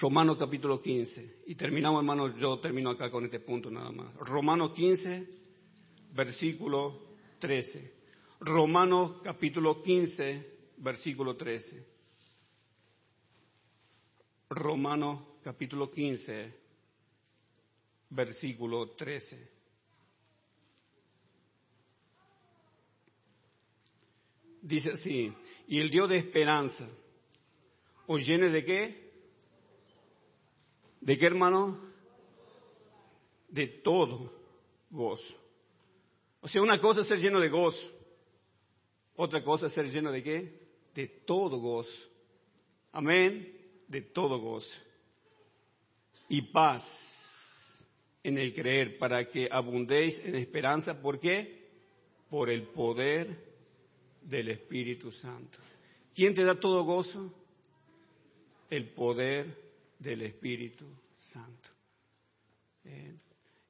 Romano capítulo 15. Y terminamos, hermano, yo termino acá con este punto nada más. Romano 15, versículo 13. Romano capítulo 15, versículo 13. Romano capítulo 15, versículo 13. Dice así, y el Dios de esperanza, ¿os llene de qué? ¿De qué, hermano? De todo gozo. O sea, una cosa es ser lleno de gozo. Otra cosa es ser lleno de qué? De todo gozo. Amén. De todo gozo. Y paz. en el creer, para que abundéis en esperanza. ¿Por qué? Por el poder del Espíritu Santo. ¿Quién te da todo gozo? El poder del Espíritu Santo. Eh,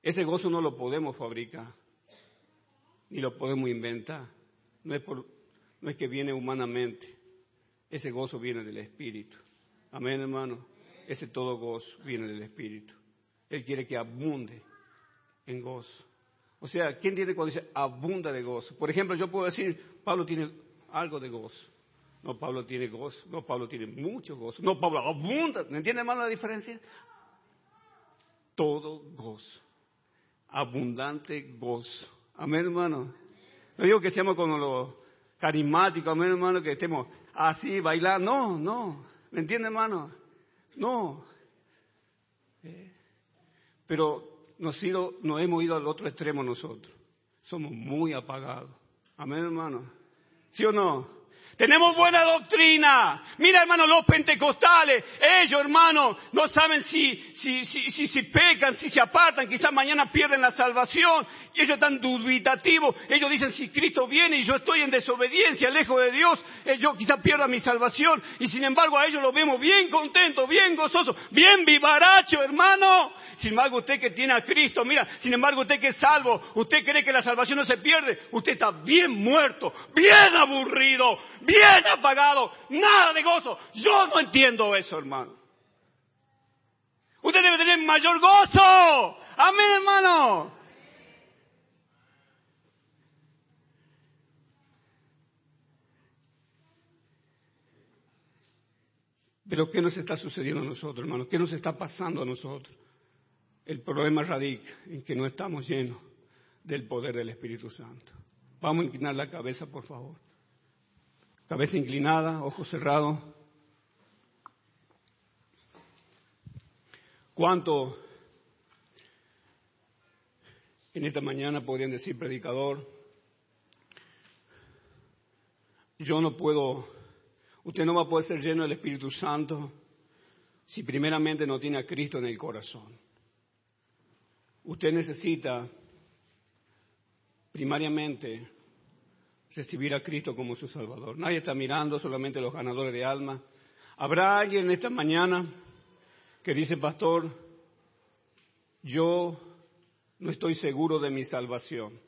ese gozo no lo podemos fabricar, ni lo podemos inventar. No es, por, no es que viene humanamente. Ese gozo viene del Espíritu. Amén, hermano. Ese todo gozo viene del Espíritu. Él quiere que abunde en gozo. O sea, ¿quién tiene cuando dice abunda de gozo? Por ejemplo, yo puedo decir, Pablo tiene algo de gozo. No, Pablo tiene gozo. No, Pablo tiene mucho gozo. No, Pablo abunda. ¿Me entiende más la diferencia? Todo gozo. Abundante gozo. Amén, hermano. No digo que seamos como los carismáticos, amén, hermano, que estemos así, bailando. No, no. ¿Me entiende, hermano? No. Eh, pero nos, ido, nos hemos ido al otro extremo nosotros. Somos muy apagados. Amén, hermano. ¿Sí o no? Tenemos buena doctrina. Mira, hermano, los pentecostales, ellos, hermano, no saben si, si, si, si, si pecan, si se apartan, quizás mañana pierden la salvación. Y ellos están dubitativos. Ellos dicen, si Cristo viene y yo estoy en desobediencia, lejos de Dios, eh, yo quizás pierda mi salvación. Y sin embargo a ellos los vemos bien contentos, bien gozosos, bien vivaracho, hermano. Sin embargo, usted que tiene a Cristo, mira, sin embargo, usted que es salvo, usted cree que la salvación no se pierde, usted está bien muerto, bien aburrido, apagado, nada de gozo. Yo no entiendo eso, hermano. Usted debe tener mayor gozo. Amén, hermano. Pero ¿qué nos está sucediendo a nosotros, hermano? ¿Qué nos está pasando a nosotros? El problema radica en que no estamos llenos del poder del Espíritu Santo. Vamos a inclinar la cabeza, por favor cabeza inclinada, ojos cerrados. ¿Cuánto en esta mañana podrían decir, predicador, yo no puedo, usted no va a poder ser lleno del Espíritu Santo si primeramente no tiene a Cristo en el corazón. Usted necesita primariamente recibir a Cristo como su Salvador. Nadie está mirando, solamente los ganadores de alma. ¿Habrá alguien esta mañana que dice, pastor, yo no estoy seguro de mi salvación?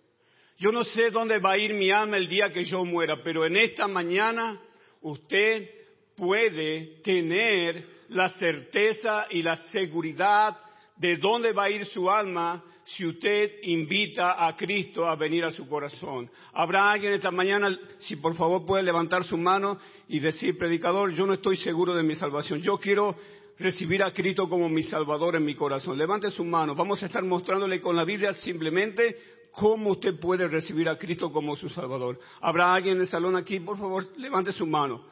Yo no sé dónde va a ir mi alma el día que yo muera, pero en esta mañana usted puede tener la certeza y la seguridad de dónde va a ir su alma si usted invita a Cristo a venir a su corazón. Habrá alguien esta mañana, si por favor puede levantar su mano y decir, predicador, yo no estoy seguro de mi salvación. Yo quiero recibir a Cristo como mi Salvador en mi corazón. Levante su mano. Vamos a estar mostrándole con la Biblia simplemente cómo usted puede recibir a Cristo como su Salvador. ¿Habrá alguien en el salón aquí? Por favor, levante su mano.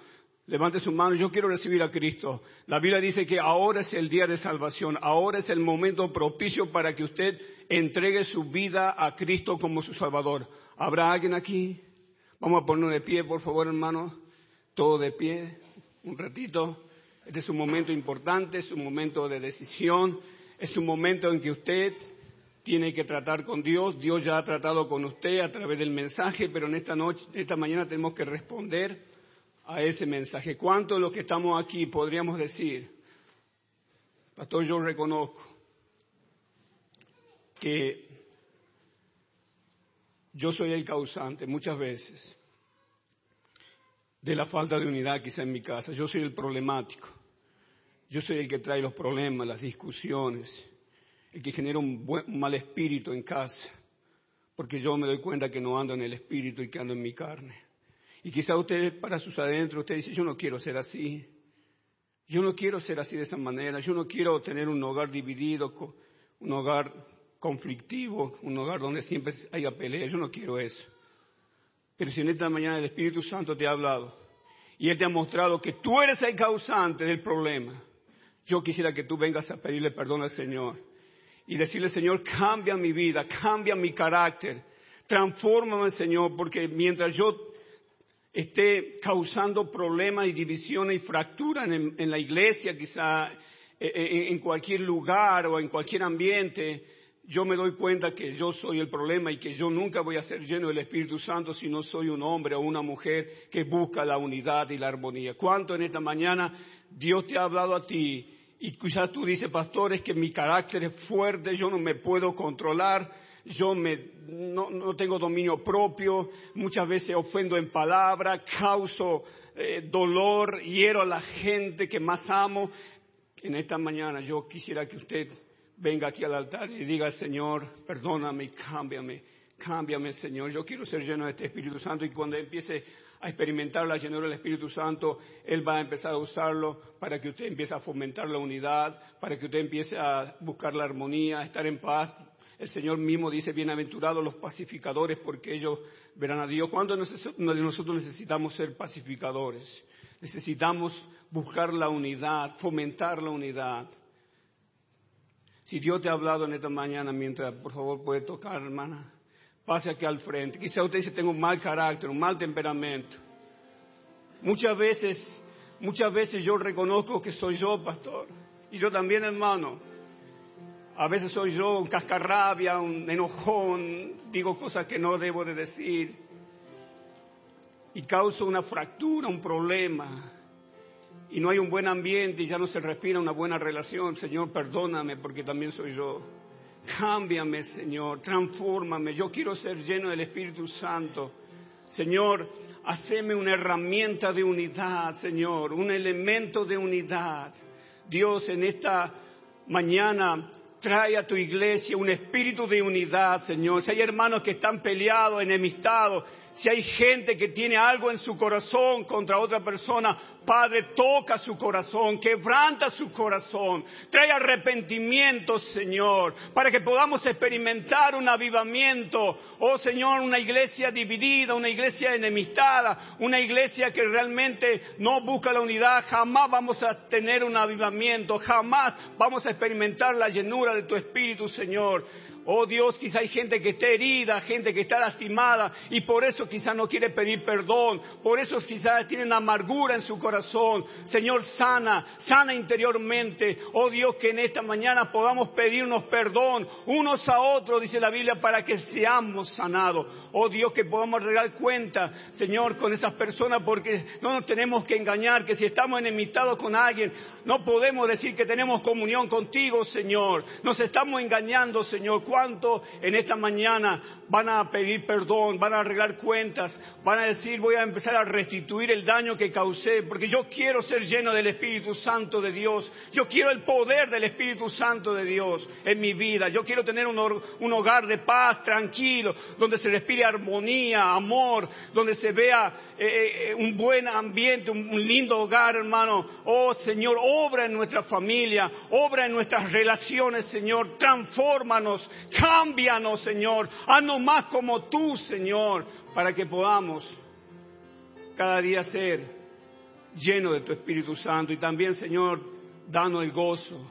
Levante su mano, yo quiero recibir a Cristo. La Biblia dice que ahora es el día de salvación, ahora es el momento propicio para que usted entregue su vida a Cristo como su Salvador. ¿Habrá alguien aquí? Vamos a ponernos de pie, por favor, hermano. Todo de pie, un ratito. Este es un momento importante, es un momento de decisión, es un momento en que usted tiene que tratar con Dios. Dios ya ha tratado con usted a través del mensaje, pero en esta noche, esta mañana tenemos que responder a ese mensaje. ¿Cuántos de los que estamos aquí podríamos decir, Pastor, yo reconozco que yo soy el causante muchas veces de la falta de unidad quizá en mi casa. Yo soy el problemático. Yo soy el que trae los problemas, las discusiones, el que genera un, un mal espíritu en casa, porque yo me doy cuenta que no ando en el espíritu y que ando en mi carne. Y quizá usted para sus adentros, usted dice, yo no quiero ser así. Yo no quiero ser así de esa manera. Yo no quiero tener un hogar dividido, un hogar conflictivo, un hogar donde siempre haya pelea. Yo no quiero eso. Pero si en esta mañana el Espíritu Santo te ha hablado y Él te ha mostrado que tú eres el causante del problema, yo quisiera que tú vengas a pedirle perdón al Señor y decirle, Señor, cambia mi vida, cambia mi carácter, transfórmame, Señor, porque mientras yo esté causando problemas y divisiones y fracturas en, la iglesia, quizá eh, eh, en cualquier lugar o en cualquier ambiente, yo me doy cuenta que yo soy el problema y que yo nunca voy a ser lleno del Espíritu Santo si no soy un hombre o una mujer que busca la unidad y la armonía. ¿Cuánto en esta mañana Dios te ha hablado a ti? Y quizás tú dices, pastor, es que mi carácter es fuerte, yo no me puedo controlar, yo no, tengo dominio propio, muchas veces ofendo en palabra, causo eh, dolor, hiero a la gente que más amo. En esta mañana yo quisiera que usted venga aquí al altar y diga, Señor, perdóname, cámbiame, cámbiame, Señor. Yo quiero ser lleno de este Espíritu Santo y cuando empiece a experimentar la llenura del Espíritu Santo, Él va a empezar a usarlo para que usted empiece a fomentar la unidad, para que usted empiece a buscar la armonía, a estar en paz. El Señor mismo dice, bienaventurados los pacificadores, porque ellos verán a Dios. ¿Cuándo nosotros necesitamos ser pacificadores? Necesitamos buscar la unidad, fomentar la unidad. Si Dios te ha hablado en esta mañana, mientras por favor puede tocar, hermana, pase aquí al frente. Quizá usted dice, tengo un mal carácter, un mal temperamento. Muchas veces, muchas veces yo reconozco que soy yo, pastor. Y yo también, hermano. A veces soy yo un cascarrabia, un enojón, digo cosas que no debo de decir. Y causo una fractura, un problema y no hay un buen ambiente y ya no se respira una buena relación, Señor, perdóname porque también soy yo. Cámbiame, Señor, transfórmame. Yo quiero ser lleno del Espíritu Santo. Señor, haceme una herramienta de unidad, Señor, un elemento de unidad. Dios, en esta mañana trae a tu iglesia un espíritu de unidad, Señor. Si hay hermanos que están peleados, enemistados, si hay gente que tiene algo en su corazón contra otra persona, Padre, toca su corazón, quebranta su corazón, trae arrepentimiento, Señor, para que podamos experimentar un avivamiento. Oh Señor, una iglesia dividida, una iglesia enemistada, una iglesia que realmente no busca la unidad, jamás vamos a tener un avivamiento, jamás vamos a experimentar la llenura de tu Espíritu, Señor. Oh Dios, quizá hay gente que está herida, gente que está lastimada y por eso quizá no quiere pedir perdón, por eso quizá tienen amargura en su corazón. Señor, sana, sana interiormente. Oh Dios, que en esta mañana podamos pedirnos perdón unos a otros, dice la Biblia, para que seamos sanados. Oh Dios, que podamos regar cuenta, Señor, con esas personas porque no nos tenemos que engañar, que si estamos enemitados con alguien, no podemos decir que tenemos comunión contigo, Señor. Nos estamos engañando, Señor cuánto en esta mañana van a pedir perdón, van a arreglar cuentas, van a decir voy a empezar a restituir el daño que causé, porque yo quiero ser lleno del Espíritu Santo de Dios, yo quiero el poder del Espíritu Santo de Dios en mi vida, yo quiero tener un, hogar de paz, tranquilo, donde se respire armonía, amor, donde se vea eh, eh, un buen ambiente, un, un lindo hogar, hermano. Oh Señor, obra en nuestra familia, obra en nuestras relaciones, Señor, transfórmanos, cámbianos, Señor, haznos más como tú, Señor, para que podamos cada día ser llenos de tu Espíritu Santo. Y también, Señor, danos el gozo,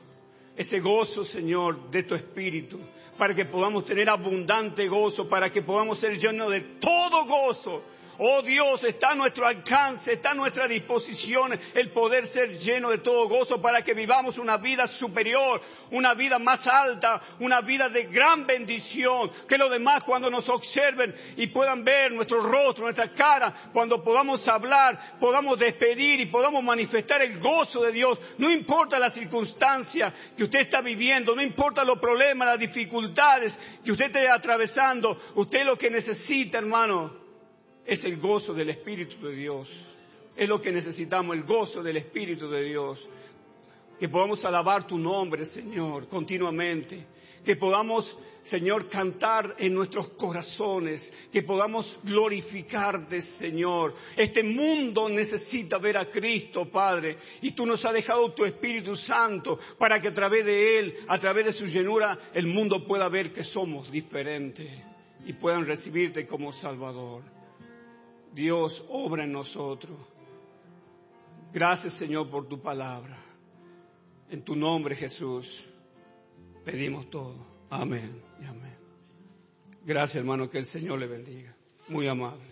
ese gozo, Señor, de tu Espíritu, para que podamos tener abundante gozo, para que podamos ser llenos de todo gozo Oh Dios, está a nuestro alcance, está a nuestra disposición el poder ser lleno de todo gozo para que vivamos una vida superior, una vida más alta, una vida de gran bendición. Que los demás cuando nos observen y puedan ver nuestro rostro, nuestra cara, cuando podamos hablar, podamos despedir y podamos manifestar el gozo de Dios. No importa la circunstancia que usted está viviendo, no importa los problemas, las dificultades que usted esté atravesando, usted lo que necesita, hermano, es el gozo del Espíritu de Dios. Es lo que necesitamos, el gozo del Espíritu de Dios. Que podamos alabar tu nombre, Señor, continuamente. Que podamos, Señor, cantar en nuestros corazones. Que podamos glorificarte, Señor. Este mundo necesita ver a Cristo, Padre. Y tú nos has dejado tu Espíritu Santo para que a través de Él, a través de su llenura, el mundo pueda ver que somos diferentes y puedan recibirte como Salvador. Dios obra en nosotros. Gracias Señor por tu palabra. En tu nombre Jesús pedimos todo. Amén y amén. Gracias hermano, que el Señor le bendiga. Muy amable.